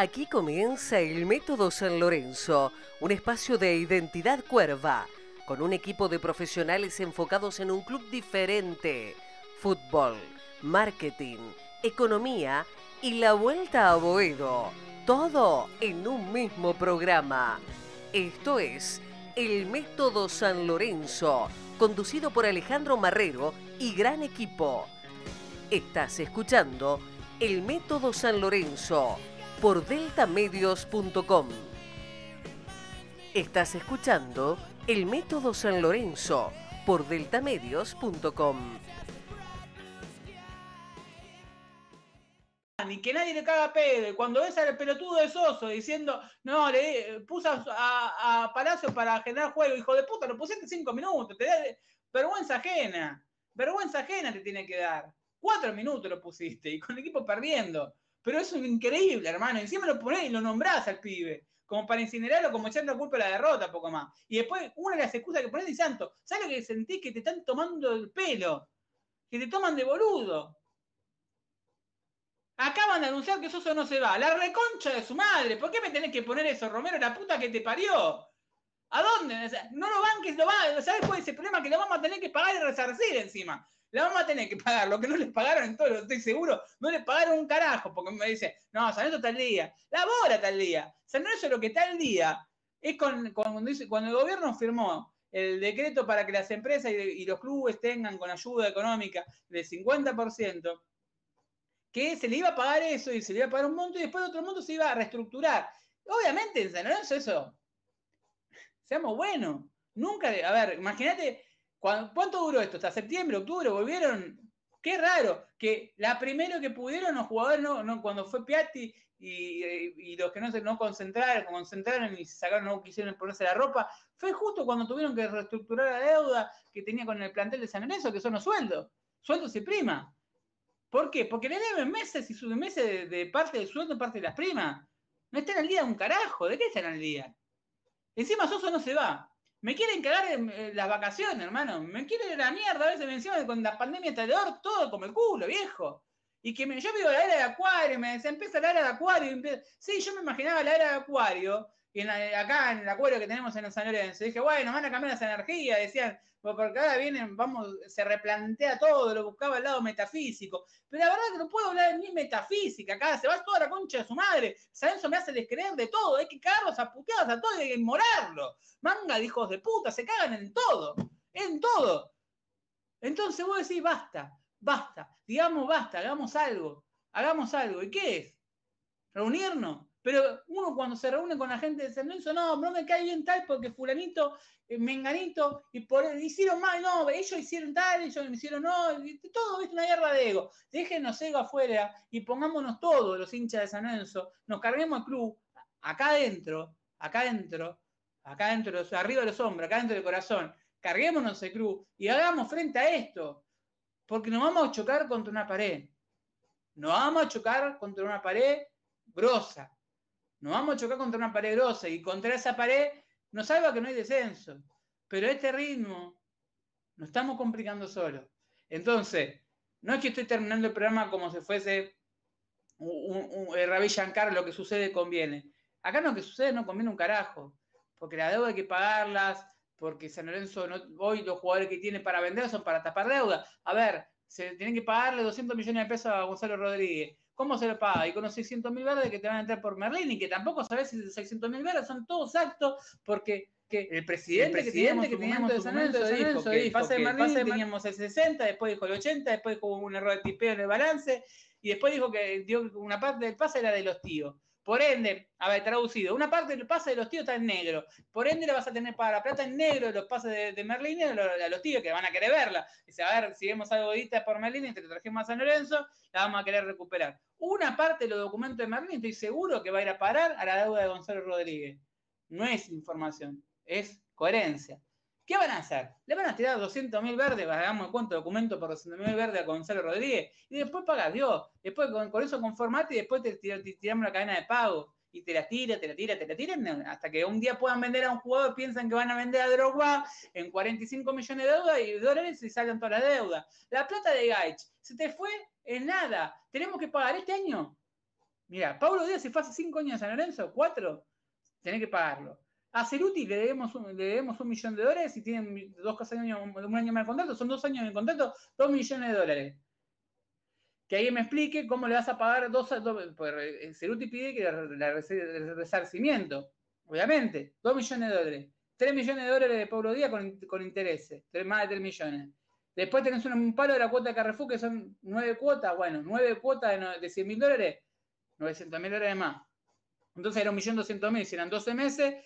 Aquí comienza el Método San Lorenzo, un espacio de identidad cuerva, con un equipo de profesionales enfocados en un club diferente. Fútbol, marketing, economía y la vuelta a Boedo. Todo en un mismo programa. Esto es El Método San Lorenzo, conducido por Alejandro Marrero y gran equipo. Estás escuchando El Método San Lorenzo por deltamedios.com. Estás escuchando El Método San Lorenzo por deltamedios.com. Ni que nadie le caga pedo. Y cuando ves al pelotudo de Soso diciendo, no, le puse a, a, Palacio para generar juego, hijo de puta, lo pusiste cinco minutos, te da vergüenza ajena. Vergüenza ajena te tiene que dar. Cuatro minutos lo pusiste y con el equipo perdiendo. Pero es increíble, hermano. Encima lo ponés y lo nombrás al pibe. Como para incinerarlo, como echando culpa a la derrota, poco más. Y después, una de las excusas que pones y santo, ¿sabes lo que sentís? Que te están tomando el pelo. Que te toman de boludo. Acaban de anunciar que Soso no se va. La reconcha de su madre. ¿Por qué me tenés que poner eso, Romero? La puta que te parió. ¿A dónde? no lo banques, lo va. ¿Sabes cuál es el problema? Que lo vamos a tener que pagar y resarcir encima le vamos a tener que pagar lo que no les pagaron en todo, estoy seguro, no les pagaron un carajo, porque me dice, no, San Lorenzo está al día, labora está al día, San Lorenzo lo que está al día es con, cuando, cuando el gobierno firmó el decreto para que las empresas y, los clubes tengan con ayuda económica del 50%, que se le iba a pagar eso y se le iba a pagar un monto y después otro monto se iba a reestructurar. Obviamente en San Lorenzo eso, seamos buenos, nunca, a ver, imagínate ¿Cuánto duró esto? ¿Hasta septiembre, octubre? ¿Volvieron? Qué raro, que la primera que pudieron los jugadores, no, cuando fue Piatti y, los que no se no concentraron, concentraron y se sacaron, no quisieron ponerse la ropa, fue justo cuando tuvieron que reestructurar la deuda que tenía con el plantel de San Lorenzo, que son los sueldos, sueldos y prima. ¿Por qué? Porque le deben meses y suben meses de, parte del sueldo y parte de las primas. No están al día de un carajo, ¿de qué están al día? Encima Soso no se va. Me quieren cagar en, las vacaciones, hermano. Me quieren la mierda a veces encima con la pandemia alrededor, todo como el culo, viejo. Y que me, yo vivo la era de acuario, me se empieza la era de acuario. sí, yo me imaginaba la era de acuario y acá en el acuario que tenemos en San Lorenzo, dije, bueno, van a cambiar las energías, decían, porque ahora vienen, vamos, se replantea todo, lo buscaba al lado metafísico. Pero la verdad que no puedo hablar ni metafísica acá, se va toda la concha de su madre. Sabenzo me hace descreer de todo, hay que cagarlos a puteadas a todo y morarlo. Manga de hijos de puta, se cagan en todo, en todo. Entonces vos decís, basta, basta, digamos basta, hagamos algo, hagamos algo. ¿Y qué es? ¿Reunirnos? Pero uno cuando se reúne con la gente de San Lorenzo, no, no me cae bien tal porque fulanito, eh, menganito, y por hicieron mal, no, ellos hicieron tal, ellos hicieron no, todo es una guerra de ego. Déjenos ego afuera y pongámonos todos los hinchas de San Lorenzo, nos carguemos el club, acá adentro, acá adentro, acá adentro, arriba de los hombros, acá adentro del corazón, carguémonos el club y hagamos frente a esto, porque nos vamos a chocar contra una pared. Nos vamos a chocar contra una pared grosa, nos vamos a chocar contra una pared grosa y contra esa pared nos salva que no hay descenso. Pero este ritmo nos estamos complicando solo. Entonces, no es que estoy terminando el programa como si fuese un, un, Shankar, lo que sucede conviene. Acá lo que sucede no conviene un carajo, porque la deuda hay que pagarlas, porque San Lorenzo hoy los jugadores que tiene para vender son para tapar deuda. A ver, se tienen que pagarle 200 millones de pesos a Gonzalo Rodríguez. ¿Cómo se lo paga? Y con los 600 mil verdes que te van a entrar por Merlín y que tampoco sabes si esos 600 mil verdes son todos actos porque que el presidente, que teníamos, que teníamos de San Lorenzo dijo que el pase de Merlín teníamos el 60, después dijo el 80, después dijo un error de tipeo en el balance y después dijo que dio una parte del pase era de los tíos. Por ende, a ver, traducido, una parte del pase de los tíos está en negro. Por ende, le vas a tener para la plata en negro los pases de, Merlín a los, tíos que van a querer verla. Dice, a ver, si vemos algo de por Merlín y te trajimos a San Lorenzo, la vamos a querer recuperar. Una parte de los documentos de Merlín estoy seguro que va a ir a parar a la deuda de Gonzalo Rodríguez. No es información, es coherencia. ¿Qué van a hacer? Le van a tirar 200 mil verdes, hagamos cuánto documento por 200 mil verdes a Gonzalo Rodríguez, y después pagas Dios. Después con, eso conformate y después te, tiramos la cadena de pago. Y te la tira, te la tira, te la tiran, hasta que un día puedan vender a un jugador, piensan que van a vender a Drogba en 45 millones de dólares y salgan toda la deuda. La plata de Gaich se te fue en nada. Tenemos que pagar este año. Mira, Pablo Díaz se fue hace cinco años a San Lorenzo, cuatro, tenés que pagarlo. A Ceruti le debemos un, le debemos un millón de dólares y tienen dos años, un año más de contrato, son dos años de contrato, dos millones de dólares. Que alguien me explique cómo le vas a pagar dos, dos pues Ceruti pide que el resarcimiento, obviamente, dos millones de dólares. tres millones de dólares de Pablo Díaz con, con intereses, más de tres millones. Después tenés un, palo de la cuota de Carrefour que son nueve cuotas, bueno, nueve cuotas de, de 100 mil dólares, 900 mil dólares más. Entonces era un millón doscientos mil, si eran 12 meses,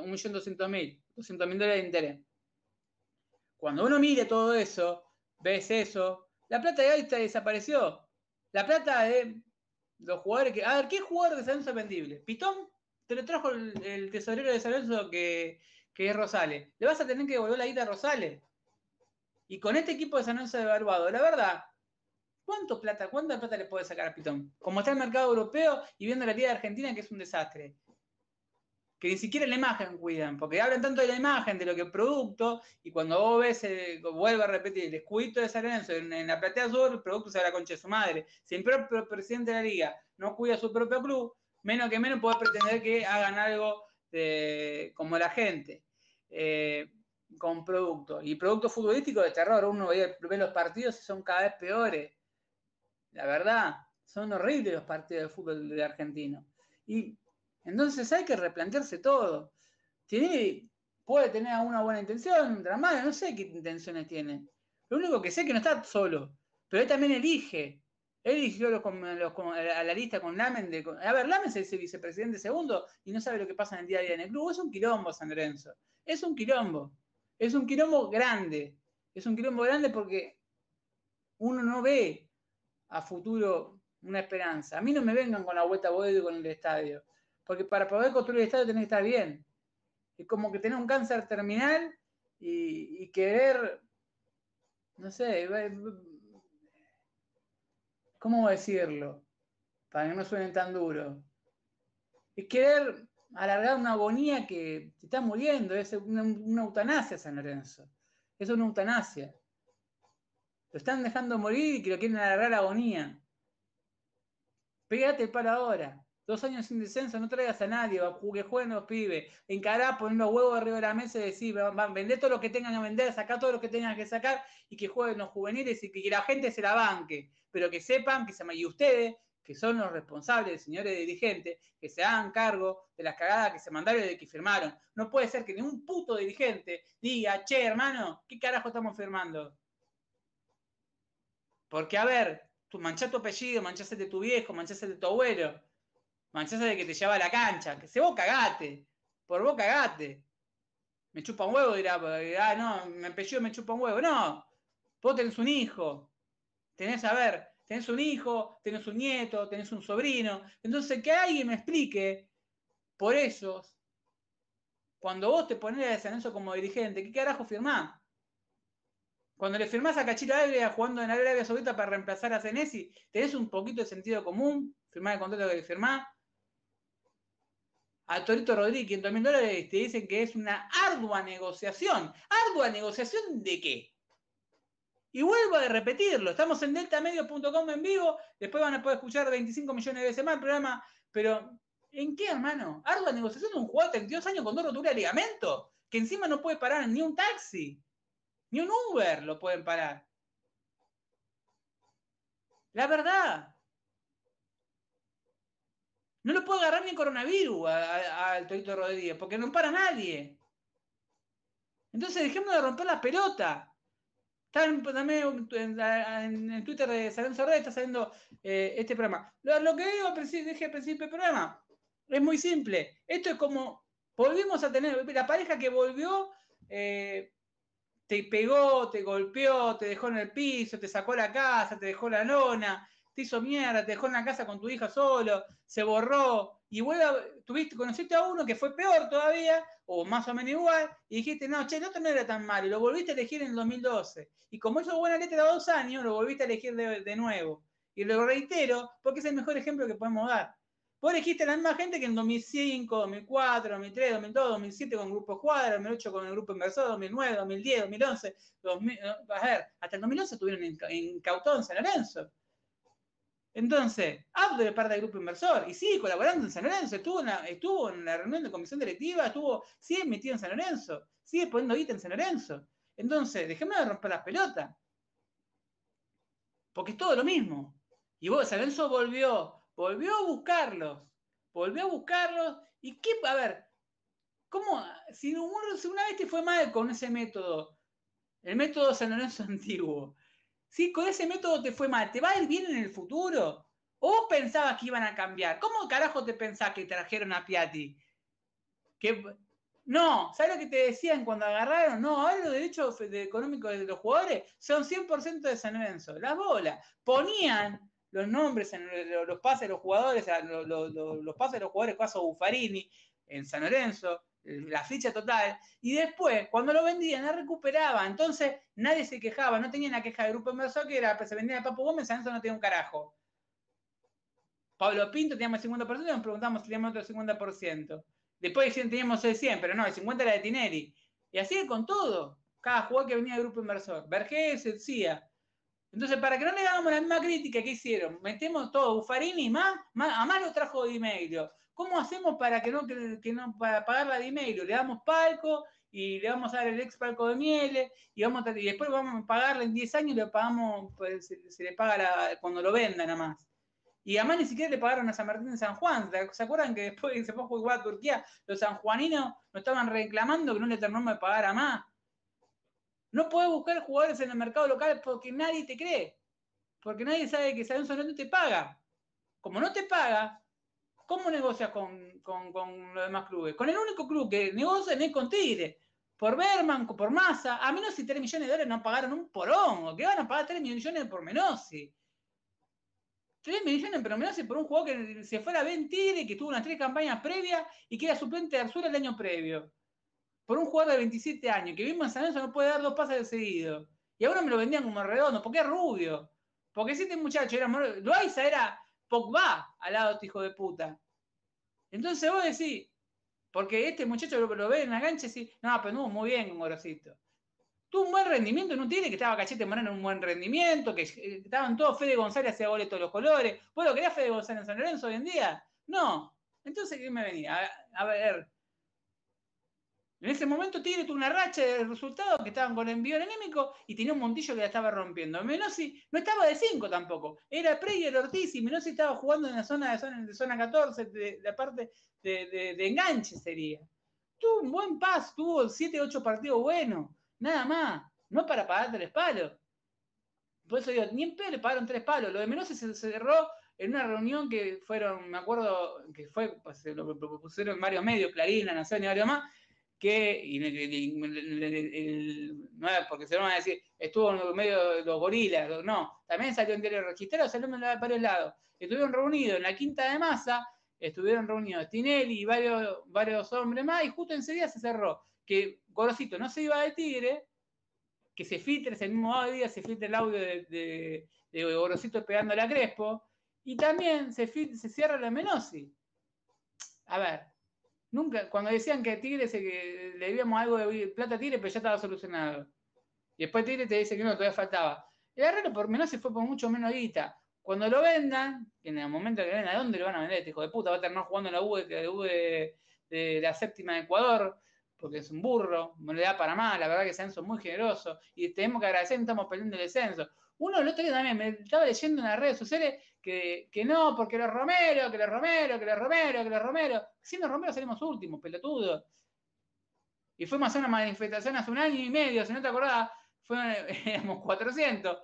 un millón doscientos mil, doscientos mil dólares de interés. Cuando uno mire todo eso, ves eso, la plata de Gaita desapareció. La plata de los jugadores que. A ver, ¿qué jugador de San Lorenzo vendible? Pitón te lo trajo el, tesorero de San Lorenzo que, que, es Rosales. Le vas a tener que devolver la guita a Rosales. Y con este equipo de San Lorenzo de Barbado, la verdad, ¿cuánto plata, cuánta plata le puede sacar a Pitón? Como está el mercado europeo y viendo la Liga de Argentina, que es un desastre que ni siquiera la imagen cuidan, porque hablan tanto de la imagen, de lo que es producto, y cuando vos ves, eh, vuelvo a repetir, el escudito de San Lorenzo en, la platea sur, el producto se la concha de su madre. Si el propio presidente de la liga no cuida su propio club, menos que menos puede pretender que hagan algo como la gente, eh, con producto. Y producto futbolístico de terror, uno ve, ve los partidos y son cada vez peores. La verdad, son horribles los partidos de fútbol de argentino. Y entonces hay que replantearse todo. Puede tener una buena intención, otra mala, no sé qué intenciones tiene. Lo único que sé es que no está solo, pero él también elige. Él eligió a la lista con Lamen. De, a ver, Lamen es el vicepresidente segundo y no sabe lo que pasa en el día a día en el club. Es un quilombo, San Lorenzo. Es un quilombo. Es un quilombo grande. Es un quilombo grande porque uno no ve a futuro una esperanza. A mí no me vengan con la vuelta a con el estadio. Porque para poder construir el Estado tenés que estar bien. Es como que tener un cáncer terminal y, querer, no sé, ¿cómo decirlo? Para que no suene tan duro. Es querer alargar una agonía que te está muriendo. Es una, eutanasia, San Lorenzo. Es una eutanasia. Lo están dejando morir y que lo quieren alargar la agonía. Pégate para ahora. Dos años sin descenso, no traigas a nadie, que jueguen los pibes. Encará, poner los huevos arriba de la mesa y decir, van, vender todo lo que tengan que vender, sacar todo lo que tengan que sacar y que jueguen los juveniles y que, la gente se la banque. Pero que sepan que se y ustedes, que son los responsables, señores dirigentes, que se hagan cargo de las cagadas que se mandaron y de que firmaron. No puede ser que ni un puto dirigente diga, che, hermano, ¿qué carajo estamos firmando? Porque, a ver, tú manchás tu apellido, manchaste de tu viejo, manchaste de tu abuelo manchaste de que te lleva a la cancha. Que se vos cagate. Por vos cagate. Me chupa un huevo, dirá, ah, no, me empelló, me chupa un huevo. No, vos tenés un hijo. Tenés, a ver, tenés un hijo, tenés un nieto, tenés un sobrino. Entonces, que alguien me explique por eso, cuando vos te pones a San como dirigente, ¿qué carajo firmás? Cuando le firmás a Cachito Ávila jugando en Arabia Saudita para reemplazar a Senesi, ¿tenés un poquito de sentido común? Firmar el contrato que firmás a Torito Rodríguez, 500 mil dólares, te dicen que es una ardua negociación. ¿Ardua negociación de qué? Y vuelvo a repetirlo, estamos en deltamedio.com en vivo, después van a poder escuchar 25 millones de veces más el programa, pero ¿en qué, hermano? Ardua negociación de un jugador de 32 años con dos roturas de ligamento, que encima no puede parar ni un taxi, ni un Uber lo pueden parar. La verdad, no lo puede agarrar ni el coronavirus al Torito Rodríguez, porque no para nadie. Entonces dejemos de romper la pelota. Está también en, Twitter de Salón Sorré, está saliendo eh, este programa. Lo, que dije al principio del programa, es muy simple. Esto es como, volvimos a tener, la pareja que volvió, eh, te pegó, te golpeó, te dejó en el piso, te sacó la casa, te dejó la lona, te hizo mierda, te dejó en la casa con tu hija solo, se borró, y vuelve, tuviste, conociste a uno que fue peor todavía, o más o menos igual, y dijiste, no, che, el otro no era tan malo, y lo volviste a elegir en el 2012. Y como hizo buena letra de dos años, lo volviste a elegir de, nuevo. Y lo reitero, porque es el mejor ejemplo que podemos dar. Vos elegiste a la misma gente que en 2005, 2004, 2003, 2002, 2007 con Grupo Cuadra, 2008 con el Grupo Inversor, 2009, 2010, 2011, 2000, a ver, hasta el 2011 estuvieron en, en Cautón, San Lorenzo. Entonces, Abdul es parte del grupo inversor y sigue colaborando en San Lorenzo. Estuvo en, la, reunión de comisión directiva, estuvo, sigue metido en San Lorenzo, sigue poniendo guita en San Lorenzo. Entonces, dejemos de romper las pelotas. Porque es todo lo mismo. Y vos, San Lorenzo volvió, volvió a buscarlos, volvió a buscarlos. ¿Y qué? A ver, ¿cómo? Si, una vez te fue mal con ese método, el método San Lorenzo antiguo, si con ese método te fue mal, ¿te va a ir bien en el futuro? ¿O pensabas que iban a cambiar? ¿Cómo carajo te pensás que trajeron a Piatti? Que, no, ¿sabes lo que te decían cuando agarraron? No, ahora los derechos económicos de los jugadores son 100% de San Lorenzo. Las bolas. Ponían los nombres en los, pases de los jugadores, los, pases de los jugadores, caso Buffarini, en San Lorenzo, la ficha total, y después, cuando lo vendían, la recuperaba. Entonces, nadie se quejaba, no tenía la queja del grupo inversor que era, pues, se vendía a Papo Gómez, Lorenzo no tenía un carajo. Pablo Pinto teníamos el 50%, nos preguntamos si teníamos otro 50%. Después teníamos el 100, pero no, el 50 era de Tineri. Y así con todo. Cada jugador que venía del grupo inversor. Vergés. Entonces, para que no le hagamos la misma crítica que hicieron, metemos todo, Buffarini más, más a más lo trajo Di Meglio. ¿Cómo hacemos para que no, que, no para pagar la Di Meglio? Le damos palco y le vamos a dar el ex palco de Miele y, vamos y después vamos a pagarle en 10 años y le pagamos, pues, se, le paga cuando lo vendan nada más. Y además ni siquiera le pagaron a San Martín de San Juan. ¿Se acuerdan que después que se fue a jugar a Turquía, los sanjuaninos no estaban reclamando que no le terminó de pagar a más? No puedes buscar jugadores en el mercado local porque nadie te cree. Porque nadie sabe que San no te paga. Como no te paga, ¿cómo negocias con, los demás clubes? Con el único club que negocia es con Tigre. Por Berman, por Massa. A menos si 3 millones de dólares no pagaron un porón. ¿O que van a pagar 3 millones por Menossi? 3 millones por Menossi por un jugador que se fuera a Ben Tigre, que tuvo unas tres campañas previas y que era suplente de Arzura el año previo por un jugador de 27 años que vimos en San Lorenzo no puede dar dos pases de seguido. Y ahora me lo vendían como redondo, porque es rubio. Porque si este muchacho era Loaiza era Pogba al lado de este hijo de puta. Entonces vos decís, porque este muchacho lo, ve en la cancha y decís, no, pero no, muy bien Gorosito. Tuvo un buen rendimiento no tiene que estaba Cachete Moreno en un buen rendimiento, que estaban todos Fede González hacía goles todos los colores. ¿Vos lo querías Fede González en San Lorenzo hoy en día? No. Entonces, ¿qué me venía? a ver, en ese momento Tigre tuvo una racha de resultados que estaban con envío anémico y tenía un montillo que la estaba rompiendo. Menossi no estaba de 5 tampoco. Era Preyer Ortiz y Menossi estaba jugando en la zona de zona, de zona 14, de, la parte de, enganche sería. Tuvo un buen paso, tuvo 7, 8 partidos buenos. Nada más. No para pagar tres palos. Por eso digo, ni en pedo le pagaron tres palos. Lo de Menossi se, cerró en una reunión que fueron, me acuerdo que fue, pues, lo propusieron varios medios, Clarín, La Nación y varios más que, no es porque se van a decir, estuvo en medio de los gorilas, no, también salió en diario registrado, salió en varios lados. Estuvieron reunidos en la quinta de masa, estuvieron reunidos Tinelli y varios, varios hombres más, y justo en ese día se cerró que Gorosito no se iba de Tigre, que se filtre ese mismo día, se filtre el audio de, de, Gorosito pegándole a Crespo, y también se, se cierra la Menosi. A ver, Nunca, cuando decían que Tigre se, que le debíamos algo de plata a Tigre, pero ya estaba solucionado. Y después Tigre te dice que no, todavía faltaba. El arreglo por menos se fue por mucho menos guita. Cuando lo vendan, en el momento que vendan, ¿a dónde lo van a vender? Este hijo de puta va a terminar jugando en la U de, de, la séptima de Ecuador, porque es un burro, no le da para más, la verdad que Censo es muy generoso, y tenemos que agradecer, estamos perdiendo el descenso. Uno el otro día también me estaba leyendo en las redes sociales que, no, porque los Romero, que los Romero, que los Romero, que los Romero. Siendo Romero salimos últimos, pelotudo. Y fuimos a una manifestación hace un año y medio, si no te acordás, éramos 400.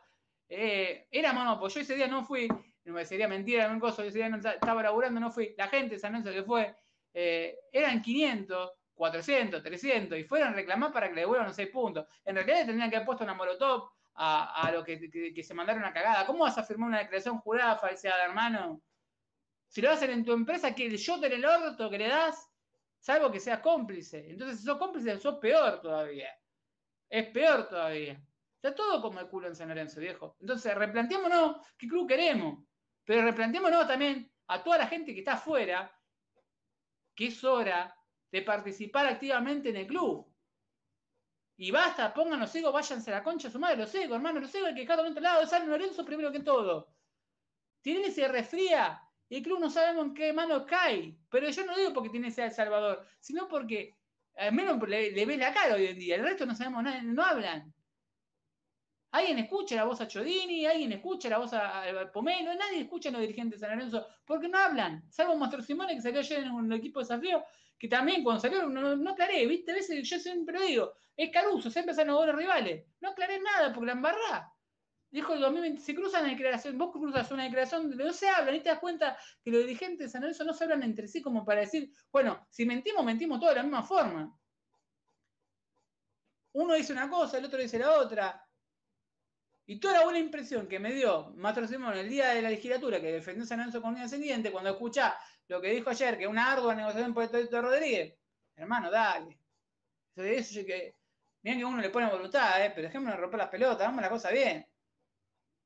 Eh, éramos, no, pues yo ese día no fui, me sería mentira, un coso, ese día no estaba laburando, no fui. La gente, esa noche que fue, eh, eran 500, 400, 300, y fueron a reclamar para que le devuelvan los 6 puntos. En realidad tendrían que haber puesto una molotov a, lo que, se mandaron a cagada. ¿Cómo vas a firmar una declaración jurada falseada, hermano? Si lo a hacer en tu empresa, que el shot en el orto que le das, salvo que seas cómplice. Entonces, si sos cómplice, sos peor todavía. Es peor todavía. Está todo como el culo en San Lorenzo, viejo. Entonces, replanteémonos qué club queremos. Pero replanteémonos también a toda la gente que está afuera que es hora de participar activamente en el club. Y basta, pongan los egos, váyanse a la concha a su madre, los egos, hermano, los egos hay que de otro lado San Lorenzo primero que todo. Tinelli se resfría y el club no sabemos en qué mano cae. Pero yo no digo porque tiene ese El Salvador, sino porque al menos le, ve la cara hoy en día. El resto no sabemos nada, no hablan. Alguien escucha la voz a Chodini, alguien escucha la voz a, Pomelo, nadie escucha a los dirigentes de San Lorenzo porque no hablan. Salvo Mastro Simone que salió ayer en un equipo de desafío, que también cuando salió no, no aclaré, ¿viste? A veces yo siempre lo digo, es Caruso, siempre salen los rivales. No aclaré nada porque la embarrá. Dijo el 2020, se cruzan la declaración, vos cruzas una declaración no se habla, ni te das cuenta que los dirigentes de San Lorenzo no se hablan entre sí como para decir, bueno, si mentimos, mentimos todos de la misma forma. Uno dice una cosa, el otro dice la otra. Y toda la buena impresión que me dio Mastro Simón el día de la legislatura que defendió San Lorenzo con un ascendiente, cuando escucha lo que dijo ayer, que una ardua negociación por el de Rodríguez, hermano, dale. Eso, eso que, bien que uno le pone voluntad, ¿eh? pero dejémonos romper las pelotas, vamos la cosa bien.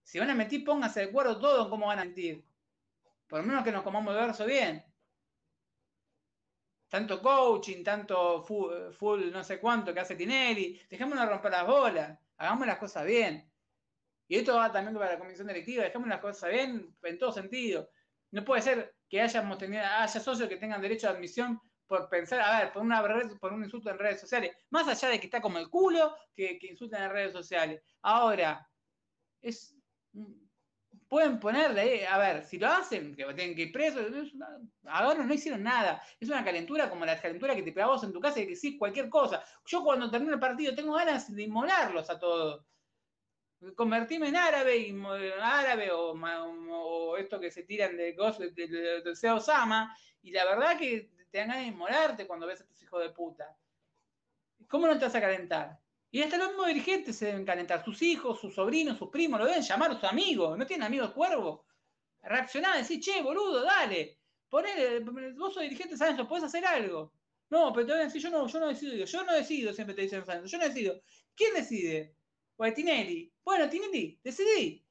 Si van a mentir, pónganse de acuerdo todo en cómo van a mentir. Por lo menos que nos comamos el verso bien. Tanto coaching, tanto full, no sé cuánto que hace Tinelli. Dejémonos romper las bolas. Hagamos las cosas bien. Y esto va también para la comisión directiva. Dejemos las cosas bien en todo sentido. No puede ser que hayamos tenido, haya socios que tengan derecho a admisión por pensar, a ver, por, una por un insulto en redes sociales. Más allá de que está como el culo que, que insultan en redes sociales. Ahora, es, pueden ponerle, a ver, si lo hacen, que tienen que ir presos, ahora no hicieron nada. Es una calentura como la calentura que te pegabas en tu casa y que sí, cualquier cosa. Yo cuando termino el partido tengo ganas de inmolarlos a todos. Convertirme en árabe, y, árabe o, esto que se tiran de cosas de, de, Osama, y la verdad que te dan ganas de inmolarte cuando ves a estos hijos de puta. ¿Cómo no te vas a calentar? Y hasta los mismos dirigentes se deben calentar. Sus hijos, sus sobrinos, sus primos, lo deben llamar sus amigos. ¿No tienen amigos cuervo? Reaccionar, decir, che, boludo, dale. Ponele, vos sos dirigente, eso? ¿Puedes hacer algo? No, pero te van a decir, yo no, yo no decido. Yo no decido, siempre te dicen, yo no decido. ¿Quién decide? Pues Tinelli. Bueno, Tinelli, decidí.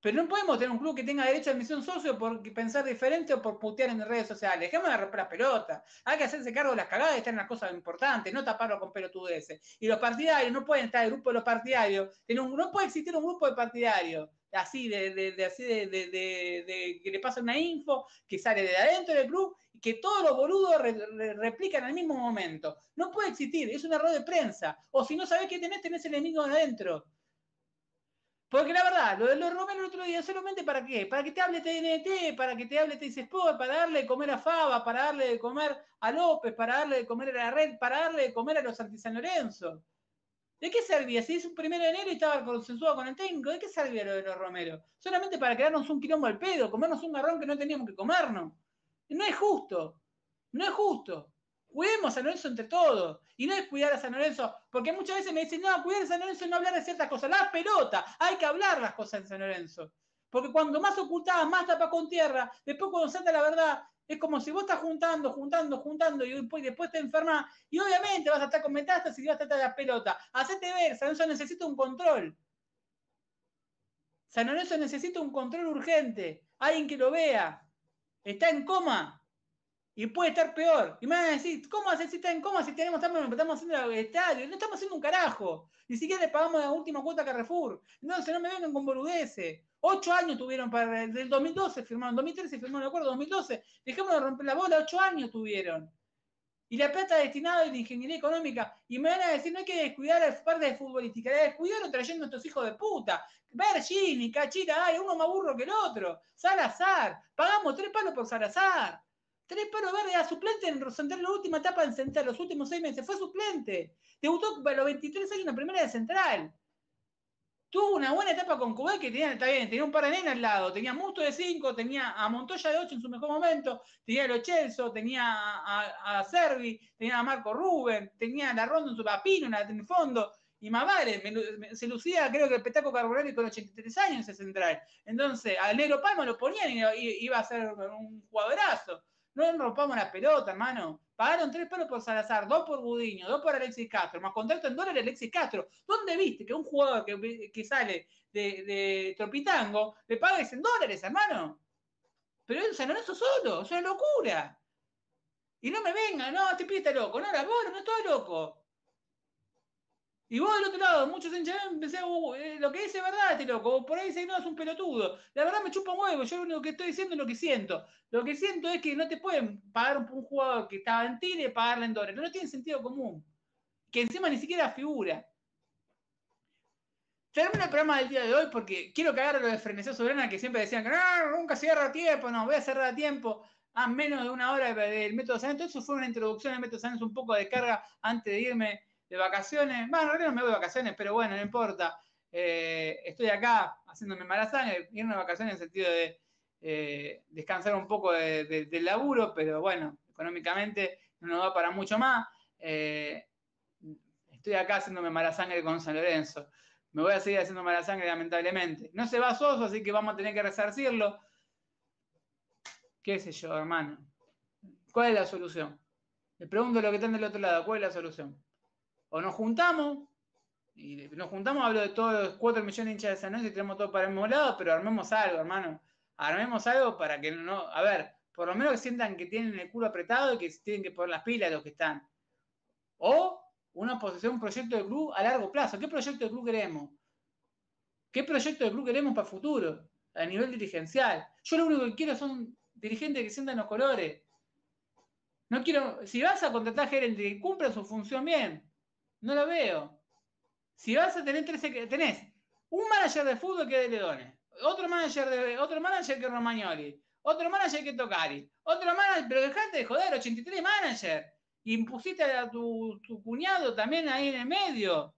Pero no podemos tener un club que tenga derecho a admisión socio por pensar diferente o por putear en redes sociales. Dejemos de romper las pelotas. Hay que hacerse cargo de las cagadas y estar en las cosas importantes, no taparlo con pelotudeces. Y los partidarios no pueden estar, el grupo de los partidarios, no puede existir un grupo de partidarios así de, así de, que le pasa una info que sale de adentro del club y que todos los boludos replican al mismo momento. No puede existir, es un error de prensa. O si no sabés qué tenés, tenés el enemigo adentro. Porque la verdad, lo de los Romero el otro día, solamente para qué? Para que te hable TNT, para que te hable TC Sport, para darle de comer a Fava, para darle de comer a López, para darle de comer a la red, para darle de comer a los anti Lorenzo. ¿De qué servía? Si es un primero de enero y estaba consensuado con el técnico, ¿de qué servía lo de los Romero? Solamente para quedarnos un quilombo al pedo, comernos un garrón que no teníamos que comernos. No es justo. No es justo. Cuidemos a San Lorenzo entre todos. Y no es cuidar a San Lorenzo, porque muchas veces me dicen, no, cuidar a San Lorenzo y no hablar de ciertas cosas. La pelota, hay que hablar las cosas en San Lorenzo. Porque cuando más ocultás, más tapa con tierra, después cuando salta la verdad, es como si vos estás juntando, juntando, juntando y después, te enfermas. Y obviamente vas a estar con metástasis y vas a estar de la pelota. Hacete ver, San Lorenzo necesita un control. San Lorenzo necesita un control urgente. Alguien que lo vea. Está en coma. Y puede estar peor. Y me van a decir, ¿cómo hacer si está en coma si tenemos, estamos, estamos haciendo el estadio? No estamos haciendo un carajo. Ni siquiera le pagamos la última cuota a Carrefour. Entonces no me vengan con boludeces. Ocho años tuvieron para. Del 2012 firmaron, 2013 firmaron el acuerdo, 2012. Dejemos de romper la bola, ocho años tuvieron. Y la plata destinada a la ingeniería económica. Y me van a decir, no hay que descuidar a parte de futbolística, hay que trayendo a estos hijos de puta. Bergini, Cachita, ay, uno más burro que el otro. Salazar, pagamos tres palos por Salazar. Tres palos verdes a suplente en Central, la última etapa en Central, los últimos seis meses, fue suplente. Debutó a los 23 años en la primera de Central. Tuvo una buena etapa con Cubay que tenía, está bien, tenía un par de nenas al lado, tenía Musto de 5, tenía a Montoya de 8 en su mejor momento, tenía a Lo Chelso, tenía a, a, Servi, tenía a Marco Rubén, tenía a la Ronda en su papino en el fondo, y más vale, se lucía creo que el Petaco Carbonari con 83 años ese central. Entonces, al Negro Palma lo ponían y iba a ser un jugadorazo. No rompamos la pelota, hermano. Pagaron tres palos por Salazar, dos por Budiño, dos por Alexis Castro, más contrato en dólares Alexis Castro. ¿Dónde viste que un jugador que, sale de, Tropitango le pagues en dólares, hermano? Pero eso no es solo, es una locura. Y no me venga, no, te este pide loco. No, la vos no estoy loco. Y vos del otro lado, muchos hinchas empecé, uh, eh, lo que dice es verdad este loco, por ahí dice no, es un pelotudo. La verdad me chupa un huevo, yo lo que estoy diciendo es lo que siento. Lo que siento es que no te pueden pagar un, jugador que estaba en Tigre y pagarle en dólares. No tiene sentido común. Que encima ni siquiera figura. Termino el programa del día de hoy porque quiero cagar a lo de Frenesía Soberana que siempre decían que no, nunca cierra a tiempo, no, voy a cerrar a tiempo a menos de una hora del método San Eso fue una introducción al método San un poco de carga antes de irme de vacaciones. Bueno, en realidad no me voy de vacaciones, pero bueno, no importa. Eh, estoy acá haciéndome mala sangre, irme de vacaciones en el sentido de eh, descansar un poco del laburo, pero bueno, económicamente no nos va para mucho más. Eh, estoy acá haciéndome mala sangre con San Lorenzo. Me voy a seguir haciendo mala sangre, lamentablemente. No se va Soso, así que vamos a tener que resarcirlo qué sé yo, hermano. ¿Cuál es la solución? Le pregunto a lo que están del otro lado, ¿cuál es la solución? O nos juntamos, y nos juntamos, hablo de todos los 4 millones de hinchas de San Luis y tenemos todo para el mismo lado, pero armemos algo, hermano. Armemos algo para que no, a ver, por lo menos que sientan que tienen el culo apretado y que tienen que poner las pilas los que están. O una posición, un proyecto de club a largo plazo. ¿Qué proyecto de club queremos? ¿Qué proyecto de club queremos para el futuro? A nivel dirigencial. Yo lo único que quiero son dirigentes que sientan los colores. No quiero, si vas a contratar gerente que cumpla su función bien, no lo veo. Si vas a tener 13, tenés un manager de fútbol que es de Ledones, otro manager de, otro manager que Romagnoli, otro manager que Tocari, otro manager, pero dejate de joder, 83 manager. Y impusiste a tu, tu, cuñado también ahí en el medio.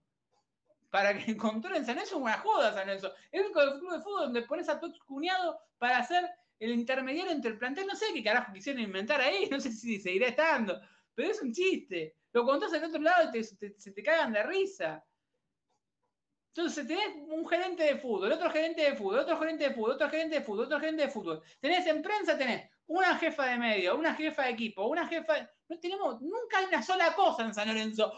Para que controlen San Eso, una joda San. Es el club de fútbol donde pones a tu cuñado para hacer el intermediario entre el plantel, no sé qué carajo quisieron inventar ahí, no sé si seguirá estando, pero es un chiste. Lo contás al otro lado y se te cagan de risa. Entonces tenés un gerente de fútbol, otro gerente de fútbol, otro gerente de fútbol, otro gerente de fútbol, otro gerente de fútbol. Tenés en prensa, tenés una jefa de medio, una jefa de equipo, una jefa. No tenemos, nunca hay una sola cosa en San Lorenzo.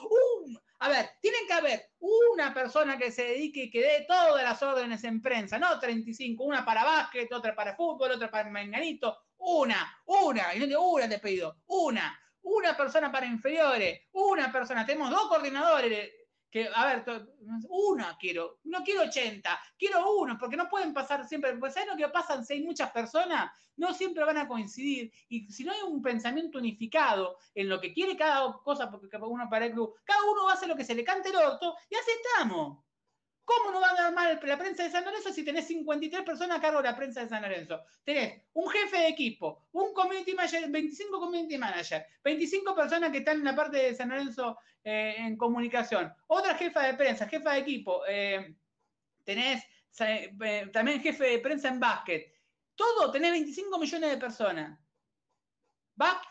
A ver, tienen que haber una persona que se dedique y que dé todas las órdenes en prensa, no 35, una para básquet, otra para fútbol, otra para menganito, una, una, y no digo una te una, una persona para inferiores, una persona, tenemos dos coordinadores, que, a ver, una quiero, no quiero 80, quiero uno, porque no pueden pasar siempre, pues ¿sabes lo que pasan si hay muchas personas? No siempre van a coincidir, y si no hay un pensamiento unificado en lo que quiere cada cosa, porque uno para el club, cada uno hacer lo que se le cante el orto, y aceptamos. ¿Cómo no van a dar mal la prensa de San Lorenzo si tenés 53 personas a cargo de la prensa de San Lorenzo? Tenés un jefe de equipo, un community manager, 25 community managers, 25 personas que están en la parte de San Lorenzo eh, en comunicación, otra jefa de prensa, jefa de equipo, eh, tenés eh, también jefe de prensa en básquet. Todo, tenés 25 millones de personas.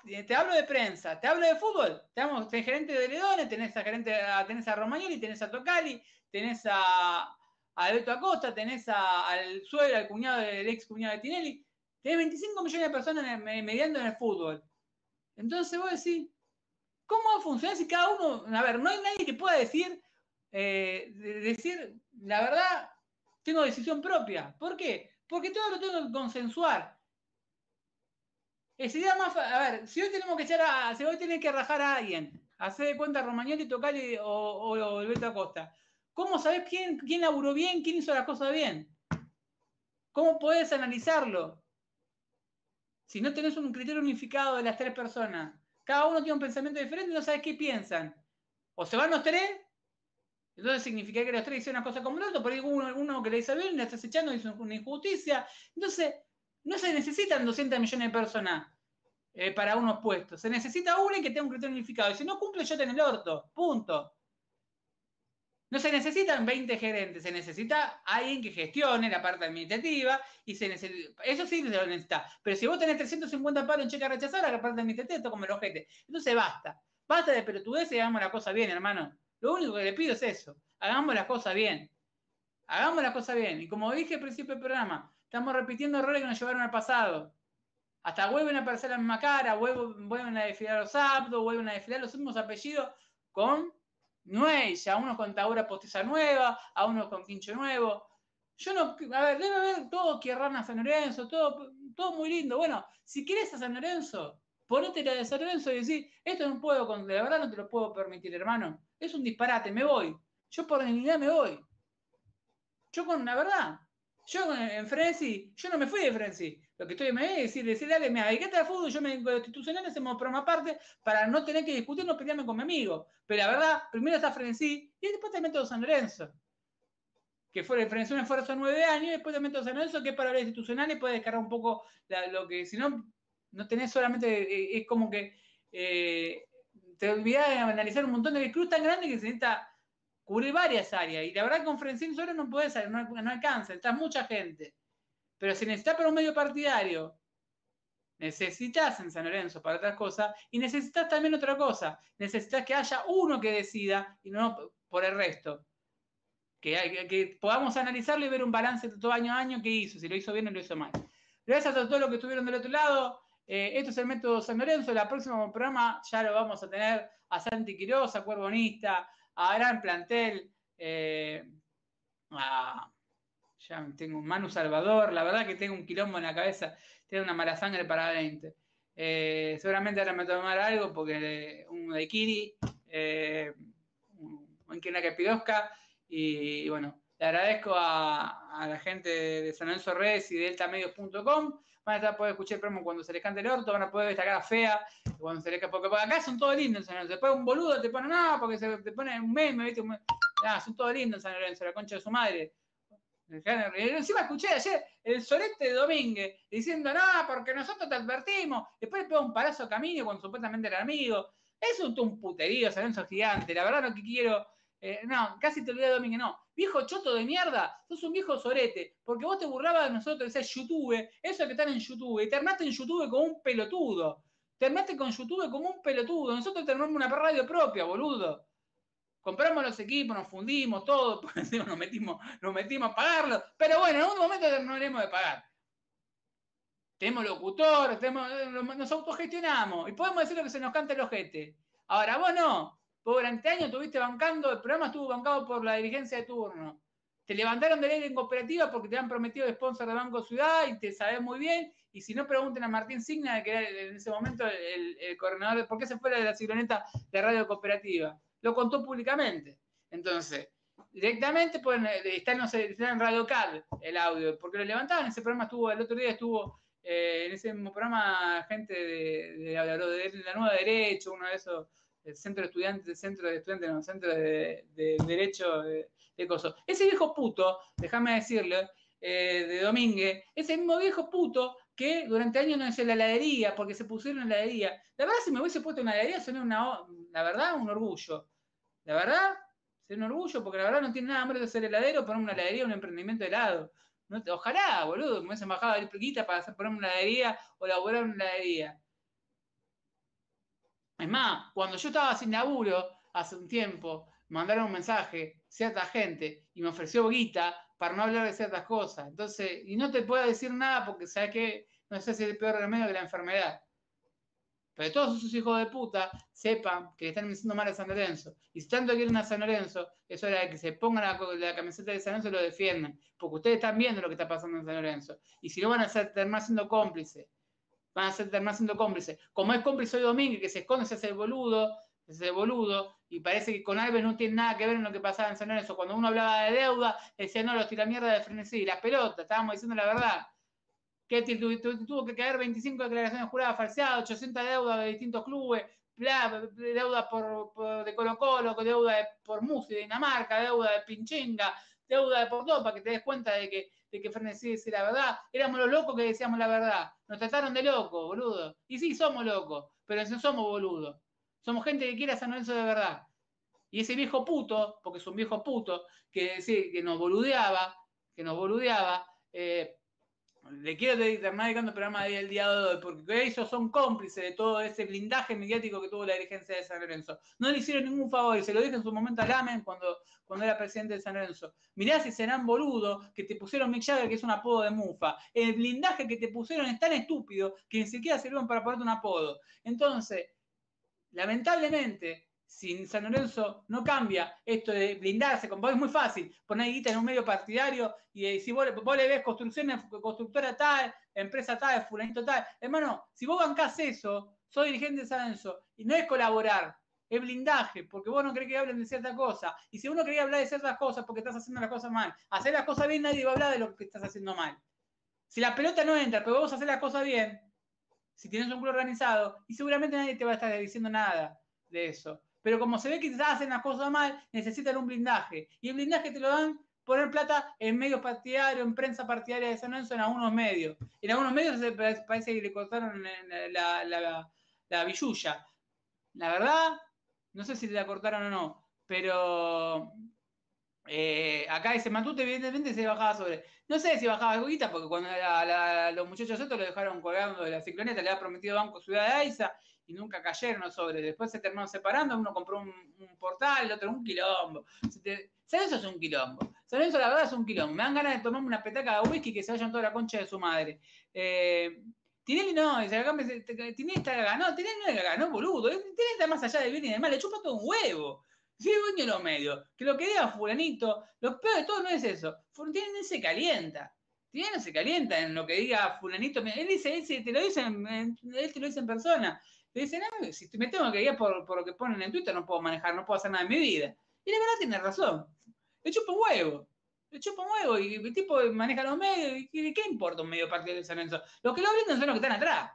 te hablo de prensa, te hablo de fútbol, tenemos gerente de Ledones, tenés a gerente, tenés a Romagnoli, tenés a Tocali, tenés a, Alberto Acosta, tenés al suegro, al cuñado del ex cuñado de Tinelli, tenés 25 millones de personas mediando en el fútbol. Entonces vos decís, ¿cómo va a funcionar si cada uno, a ver, no hay nadie que pueda decir, eh, decir, la verdad, tengo decisión propia. ¿Por qué? Porque todo lo tengo que consensuar. Sería más, a ver, si hoy tenemos que echar a, si hoy tenés que rajar a alguien, hacer de cuenta Romagnoli, Tocali o, o, Alberto Acosta, ¿Cómo sabés quién, quién laburó bien, quién hizo las cosas bien? ¿Cómo podés analizarlo? Si no tenés un criterio unificado de las tres personas, cada uno tiene un pensamiento diferente y no sabes qué piensan. O se van los tres, entonces significa que los tres hicieron una cosa como la otra, por ahí uno, que le dice bien, le estás echando, hizo una injusticia. Entonces, no se necesitan 200 millones de personas eh, para unos puestos. Se necesita uno que tenga un criterio unificado. Y si no cumple, yo tengo el orto. Punto. No se necesitan 20 gerentes, se necesita alguien que gestione la parte administrativa y se necesita, eso sí se lo necesita. Pero si vos tenés 350 palos en cheque a rechazar, la parte administrativa esto como el ojete. Entonces basta. Basta de pelotudez y hagamos la cosa bien, hermano. Lo único que le pido es eso. Hagamos las cosas bien. Hagamos las cosas bien. Y como dije al principio del programa, estamos repitiendo errores que nos llevaron al pasado. Hasta vuelven a aparecer la misma cara, vuelven, a desfilar los aptos, vuelven a desfilar los mismos apellidos con Nuez, a unos con Taura postiza nueva, a unos con quincho nuevo. Yo no, a ver, debe haber todo querrán a San Lorenzo, todo, todo muy lindo. Bueno, si quieres a San Lorenzo, ponete la de San Lorenzo y decir, esto no puedo, de verdad no te lo puedo permitir, hermano. Es un disparate, me voy. Yo por dignidad me voy. Yo con la verdad, yo en Frenzy, yo no me fui de Frenzy. Lo que estoy voy a decir, decir, dale, me dedicate al fútbol, yo me dedico institucional, hacemos programa aparte para no tener que discutir, no pelearme con mi amigo. Pero la verdad, primero está Frenzy y después te meto San Lorenzo. Que fue el Frenzy un esfuerzo de nueve años y después te meto San Lorenzo, que es para los institucionales puede descargar un poco lo que, si no, no tenés solamente, eh, es como que eh, te olvidás de analizar un montón de clubes tan grandes que se necesita cubrir varias áreas. Y la verdad con Frencín solo no salir, no, no alcanza, está mucha gente. Pero si necesitas para un medio partidario, necesitas en San Lorenzo para otras cosas, y necesitas también otra cosa. Necesitas que haya uno que decida y no por el resto. Que, podamos analizarlo y ver un balance de todo año a año qué hizo, si lo hizo bien o lo hizo mal. Gracias a todos los que estuvieron del otro lado. Eh, esto es el método San Lorenzo. El próximo programa ya lo vamos a tener a Santi Quiroz, a Cuerbonista, a gran plantel, eh, a, ya tengo un Manu Salvador, la verdad que tengo un quilombo en la cabeza, tengo una mala sangre para 20. Eh, seguramente ahora me a tomar algo porque un de Kiri, eh, un que Pidosca, y, bueno, le agradezco a, a, la gente de San Lorenzo Redes y de deltamedios.com van a poder escuchar el promo cuando se les cante el orto, van a poder ver esta cara fea, cuando se les porque acá son todos lindos en San Lorenzo. Después un boludo te pone, no, porque se te pone un meme, ¿viste? Ah, son todos lindos en San Lorenzo, la concha de su madre. Encima escuché ayer el solete de Domínguez diciendo, no, porque nosotros te advertimos. Después le pega un palazo a Camino cuando supuestamente era amigo. Es un, un puterío, San Lorenzo gigante. La verdad, lo que quiero eh, no, casi te olvidé Domínguez, no. Viejo choto de mierda, sos un viejo sorete, porque vos te burlabas de nosotros, decías YouTube, eso que están en YouTube, y terminaste en YouTube como un pelotudo. Terminaste con YouTube como un pelotudo. Nosotros tenemos una radio propia, boludo. Compramos los equipos, nos fundimos, todo, nos metimos, nos metimos a pagarlo. Pero bueno, en algún momento terminaremos de pagar. Tenemos locutores, tenemos, eh, nos autogestionamos y podemos decir lo que se nos cante el ojete. Ahora, vos no, durante años estuviste bancando, el programa estuvo bancado por la dirigencia de turno. Te levantaron de ley en cooperativa porque te han prometido de sponsor de Banco Ciudad y te sabes muy bien. Y si no, pregunten a Martín Signa, que era en ese momento el, el coordinador, ¿por qué se fue de la cicloneta de Radio Cooperativa? Lo contó públicamente. Entonces, directamente pueden, sé, está en Radio Cal el audio, porque lo levantaban. Ese programa estuvo, el otro día estuvo eh, en ese mismo programa gente de, de, la Nueva Derecho, uno de esos el centro de estudiantes, el centro de estudiantes, no, centro de, derecho de, de Ese viejo puto, déjame decirle, eh, de Domínguez, ese mismo viejo puto que durante años no hizo la heladería, porque se pusieron en la heladería. La verdad, si me hubiese puesto en la heladería, sería una, la verdad, un orgullo. La verdad, sería un orgullo, porque la verdad no tiene nada más de ser heladero, poner una heladería, un emprendimiento de helado. Ojalá, boludo, me hubiesen bajado pliquita para hacer, poner una heladería o elaborar una heladería. Es más, cuando yo estaba sin laburo hace un tiempo, mandaron un mensaje cierta gente y me ofreció guita para no hablar de ciertas cosas. Entonces, y no te puedo decir nada porque sabes que no sé si es el peor remedio que la enfermedad. Pero todos esos hijos de puta sepan que están diciendo mal a San Lorenzo. Y si tanto quieren a San Lorenzo, es hora de que se pongan la, camiseta de San Lorenzo y lo defiendan. Porque ustedes están viendo lo que está pasando en San Lorenzo. Y si no van a ser, terminar siendo cómplices van a ser terminar siendo cómplices. Como es cómplice hoy Domínguez, que se esconde, se hace el boludo, se hace el boludo, y parece que con Alves no tiene nada que ver en lo que pasaba en San Lorenzo. Cuando uno hablaba de deuda, decía, no, los tira mierda de frenesí, las pelotas, estábamos diciendo la verdad. Que tuvo que caer 25 declaraciones juradas falseadas, 800 deudas de distintos clubes, deuda por, de Colo Colo, deuda por Musi de Dinamarca, deuda de Pinchinga, deuda de Porto, para que te des cuenta de que de que Frenesí dice la verdad. Éramos los locos que decíamos la verdad. Nos trataron de locos, boludo. Y sí, somos locos, pero no somos boludos. Somos gente que quiere hacer eso de verdad. Y ese viejo puto, porque es un viejo puto, que, que nos boludeaba, que nos boludeaba, eh, le quiero terminar dedicando el programa del día de hoy, porque ellos son cómplices de todo ese blindaje mediático que tuvo la dirigencia de San Lorenzo. No le hicieron ningún favor, y se lo dije en su momento a Lamen cuando, cuando era presidente de San Lorenzo. Mirá si serán boludos que te pusieron Mick Jagger, que es un apodo de mufa. El blindaje que te pusieron es tan estúpido que ni siquiera sirven para ponerte un apodo. Entonces, lamentablemente, si San Lorenzo no cambia esto de blindarse, como es muy fácil, poner guita en un medio partidario y si vos, le ves construcciones, constructora tal, empresa tal, fulanito tal, hermano, si vos bancás eso, soy dirigente de San Lorenzo y no es colaborar, es blindaje, porque vos no querés que hablen de cierta cosa. Y si uno quería hablar de ciertas cosas porque estás haciendo las cosas mal, hacer las cosas bien, nadie va a hablar de lo que estás haciendo mal. Si la pelota no entra, pero vos hacer las cosas bien, si tienes un club organizado, y seguramente nadie te va a estar diciendo nada de eso. Pero como se ve que haciendo las cosas mal, necesitan un blindaje. Y el blindaje te lo dan poner plata en medios partidarios, en prensa partidaria de San Lorenzo, en algunos medios. En algunos medios parece que le cortaron la, la, la billulla. La verdad, no sé si la cortaron o no, pero eh, acá ese Matute, evidentemente, se bajaba sobre. No sé si bajaba guita, porque cuando los muchachos estos lo dejaron colgando de la cicloneta, le había prometido Banco Ciudad de Aiza y nunca cayeron sobre. Después se terminaron separando, uno compró un, portal, el otro un quilombo. San eso es un quilombo. San eso la verdad es un quilombo. Me dan ganas de tomarme una petaca de whisky que se vayan toda la concha de su madre. Eh, Tinelli no, dice, acá me, Tinelli está ganó, Tinelli no ganó, boludo. Tinelli está más allá de bien y de mal, le chupa todo un huevo. Sí, dueño de los medios, que lo que diga fulanito, lo peor de todo no es eso. Tinelli se calienta. No se calienta en lo que diga fulanito. Él dice, él, te lo dice, él te lo dice en persona. Le dice, no, si me tengo que ir por, por lo que ponen en Twitter, no puedo manejar, no puedo hacer nada en mi vida. Y la verdad tiene razón. Le chupa un huevo le chupa un huevo y el tipo maneja los medios. ¿Y qué importa un medio partido de San Lorenzo? Los que lo blindan son los que están atrás.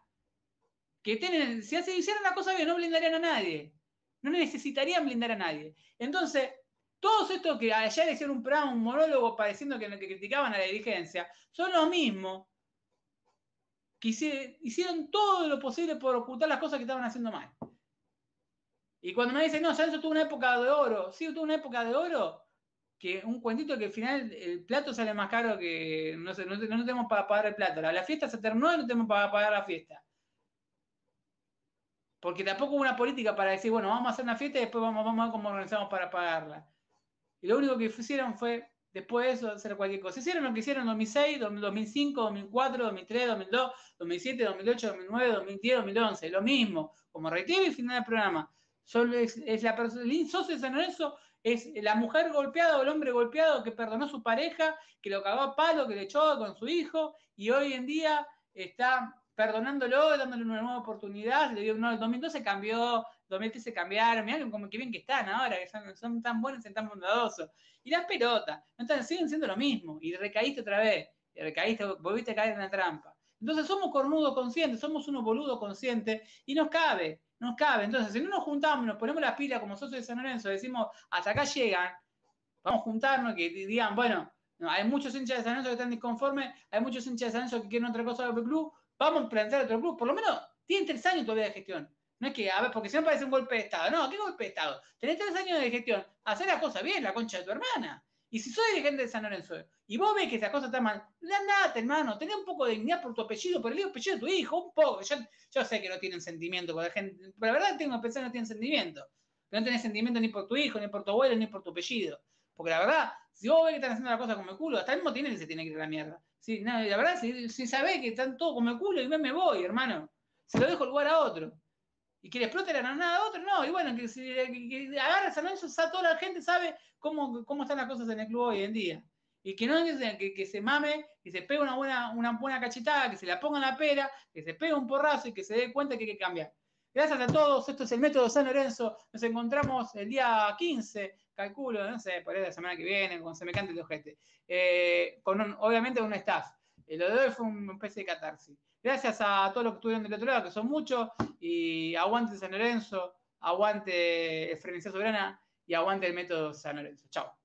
Que tienen, si hicieran la cosa bien, no blindarían a nadie. No necesitarían blindar a nadie. Entonces, todos estos que ayer hicieron un programa, un monólogo pareciendo que, que criticaban a la dirigencia, son los mismos que hicieron todo lo posible por ocultar las cosas que estaban haciendo mal. Y cuando me dicen, no, San Lorenzo tuvo una época de oro, sí, tuvo una época de oro, que un cuentito que al final el plato sale más caro que no, sé, no, tenemos para pagar el plato. La, fiesta se terminó y no tenemos para pagar la fiesta. Porque tampoco hubo una política para decir, bueno, vamos a hacer una fiesta y después vamos, vamos a ver cómo organizamos para pagarla. Y lo único que hicieron fue, después de eso, hacer cualquier cosa. Hicieron lo que hicieron en 2006, 2005, 2004, 2003, 2002, 2007, 2008, 2009, 2010, 2011. Lo mismo, como reitero y final del programa. Solo es, la persona, el socio de San es la mujer golpeada o el hombre golpeado que perdonó a su pareja, que lo cagó a palo, que le echó con su hijo y hoy en día está perdonándolo, dándole una nueva oportunidad. Le dio, no, el 2012 cambió, 2013 cambiaron, mirá como que bien que están ahora, que son, tan buenos y tan bondadosos. Y las pelotas, entonces siguen siendo lo mismo, y recaíste otra vez, y recaíste, volviste a caer en la trampa. Entonces somos cornudos conscientes, somos unos boludos conscientes, y nos cabe nos cabe. Entonces, si no nos juntamos, nos ponemos las pilas como socios de San Lorenzo, decimos, hasta acá llegan, vamos a juntarnos, que digan, bueno, hay muchos hinchas de San Lorenzo que están disconformes, hay muchos hinchas de San Lorenzo que quieren otra cosa del club, vamos a plantear otro club, por lo menos tienen tres años todavía de gestión. No es que, a ver, porque si no parece un golpe de Estado. No, ¿qué golpe de Estado? Tenés tres años de gestión, hacer la cosa bien, la concha de tu hermana. Y si soy dirigente de San Lorenzo y vos ves que esa cosa está mal, andate, hermano, tenés un poco de dignidad por tu apellido, por el apellido de tu hijo, un poco. Yo, sé que no tienen sentimiento con la gente, pero la verdad tengo que pensar que no tienen sentimiento. Que no tenés sentimiento ni por tu hijo, ni por tu abuelo, ni por tu apellido. Porque la verdad, si vos ves que están haciendo la cosa como el culo, hasta el mismo tiene que se tiene que ir a la mierda. Sí, la verdad, si, si sabés que están todos como el culo y me voy, hermano. Se lo dejo el lugar a otro y que le explote la granada a otro, no, y bueno, que, si, que, agarra San Lorenzo, toda la gente sabe cómo, cómo están las cosas en el club hoy en día. Y que no que, que se mame, que se pegue una buena, una buena cachetada, que se la ponga en la pera, que se pegue un porrazo y que se dé cuenta que hay que cambiar. Gracias a todos, esto es el método San Lorenzo. Nos encontramos el día 15, calculo, no sé, por ahí la semana que viene, con semejante de ojete. Eh, con obviamente un staff. Eh, lo de hoy fue una especie de catarsis. Gracias a todos los que estuvieron del otro lado, que son muchos, y aguante San Lorenzo, aguante Frenesía Soberana y aguante el método San Lorenzo. Chao.